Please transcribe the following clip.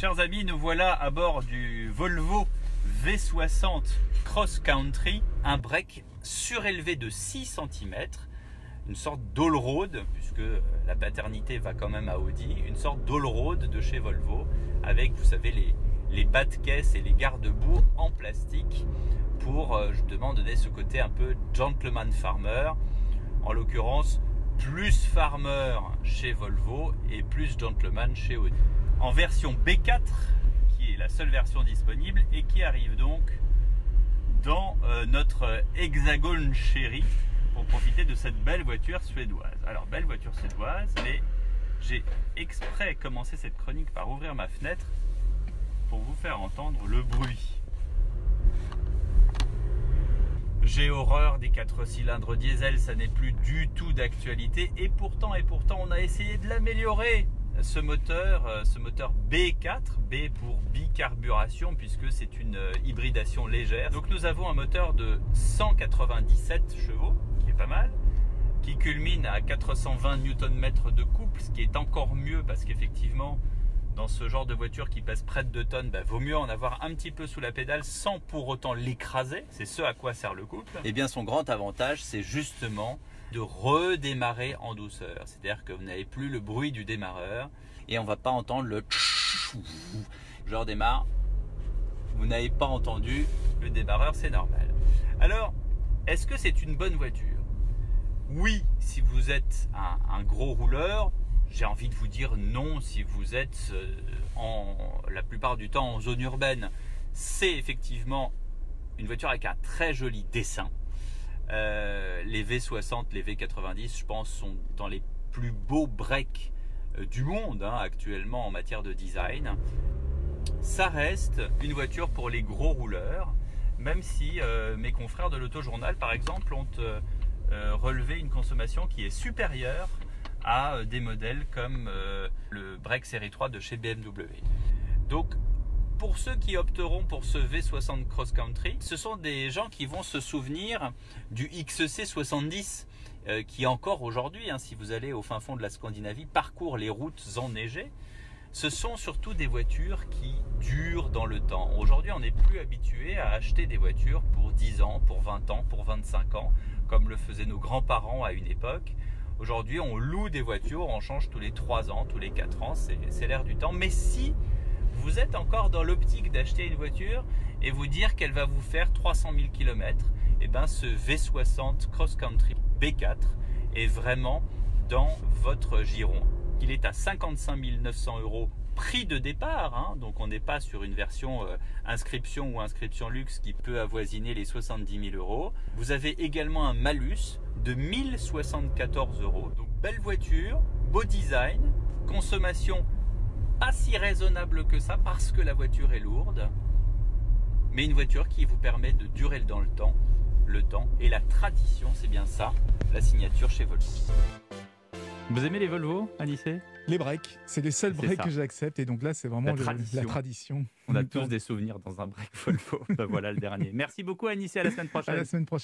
Chers amis, nous voilà à bord du Volvo V60 Cross Country, un break surélevé de 6 cm, une sorte d'all-road, puisque la paternité va quand même à Audi, une sorte d'all-road de chez Volvo, avec, vous savez, les, les bas de caisse et les garde-boue en plastique pour euh, justement donner ce côté un peu gentleman farmer. En l'occurrence, plus farmer chez Volvo et plus gentleman chez Audi. En version B4, qui est la seule version disponible et qui arrive donc dans euh, notre hexagone chéri pour profiter de cette belle voiture suédoise. Alors, belle voiture suédoise, mais j'ai exprès commencé cette chronique par ouvrir ma fenêtre pour vous faire entendre le bruit. J'ai horreur des 4 cylindres diesel, ça n'est plus du tout d'actualité et pourtant et pourtant on a essayé de l'améliorer ce moteur, euh, ce moteur B4, B pour bicarburation puisque c'est une euh, hybridation légère. Donc nous avons un moteur de 197 chevaux, qui est pas mal, qui culmine à 420 Nm de couple, ce qui est encore mieux parce qu'effectivement dans ce genre de voiture qui pèse près de 2 tonnes, bah, vaut mieux en avoir un petit peu sous la pédale sans pour autant l'écraser. C'est ce à quoi sert le couple. Eh bien son grand avantage, c'est justement de redémarrer en douceur. C'est-à-dire que vous n'avez plus le bruit du démarreur et on va pas entendre le je redémarre. Vous n'avez pas entendu le démarreur, c'est normal. Alors, est-ce que c'est une bonne voiture? Oui, si vous êtes un gros rouleur, j'ai envie de vous dire non si vous êtes euh, en, la plupart du temps en zone urbaine. C'est effectivement une voiture avec un très joli dessin. Euh, les V60, les V90, je pense, sont dans les plus beaux breaks euh, du monde hein, actuellement en matière de design. Ça reste une voiture pour les gros rouleurs, même si mes confrères de l'autojournal, par exemple, ont relevé une consommation qui est supérieure à euh, des modèles comme euh, le Break Série 3 de chez BMW. Donc pour ceux qui opteront pour ce V60 Cross Country, ce sont des gens qui vont se souvenir du XC70 euh, qui encore aujourd'hui, hein, si vous allez au fin fond de la Scandinavie, parcourt les routes enneigées. Ce sont surtout des voitures qui durent dans le temps. Aujourd'hui, on n'est plus habitué à acheter des voitures pour 10 ans, pour 20 ans, pour 25 ans, comme le faisaient nos grands-parents à une époque. Aujourd'hui, on loue des voitures, on change tous les 3 ans, tous les 4 ans, c'est l'air du temps. Mais si vous êtes encore dans l'optique d'acheter une voiture et vous dire qu'elle va vous faire 300 000 km, ce V60 Cross Country B4 est vraiment dans votre giron. Il est à 55 900 euros prix de départ, hein. donc on n'est pas sur une version euh, inscription ou inscription luxe qui peut avoisiner les 70 000 euros. Vous avez également un malus de 1074 euros. Donc belle voiture, beau design, consommation pas si raisonnable que ça parce que la voiture est lourde, mais une voiture qui vous permet de durer dans le temps, le temps et la tradition, c'est bien ça, la signature chez Volvo. Vous aimez les Volvo, Anissé Les breaks, c'est les seuls breaks que j'accepte et donc là c'est vraiment la tradition. On a tous des souvenirs dans un break Volvo. Ben voilà le dernier. Merci beaucoup Anissé, à la semaine prochaine. À la semaine prochaine.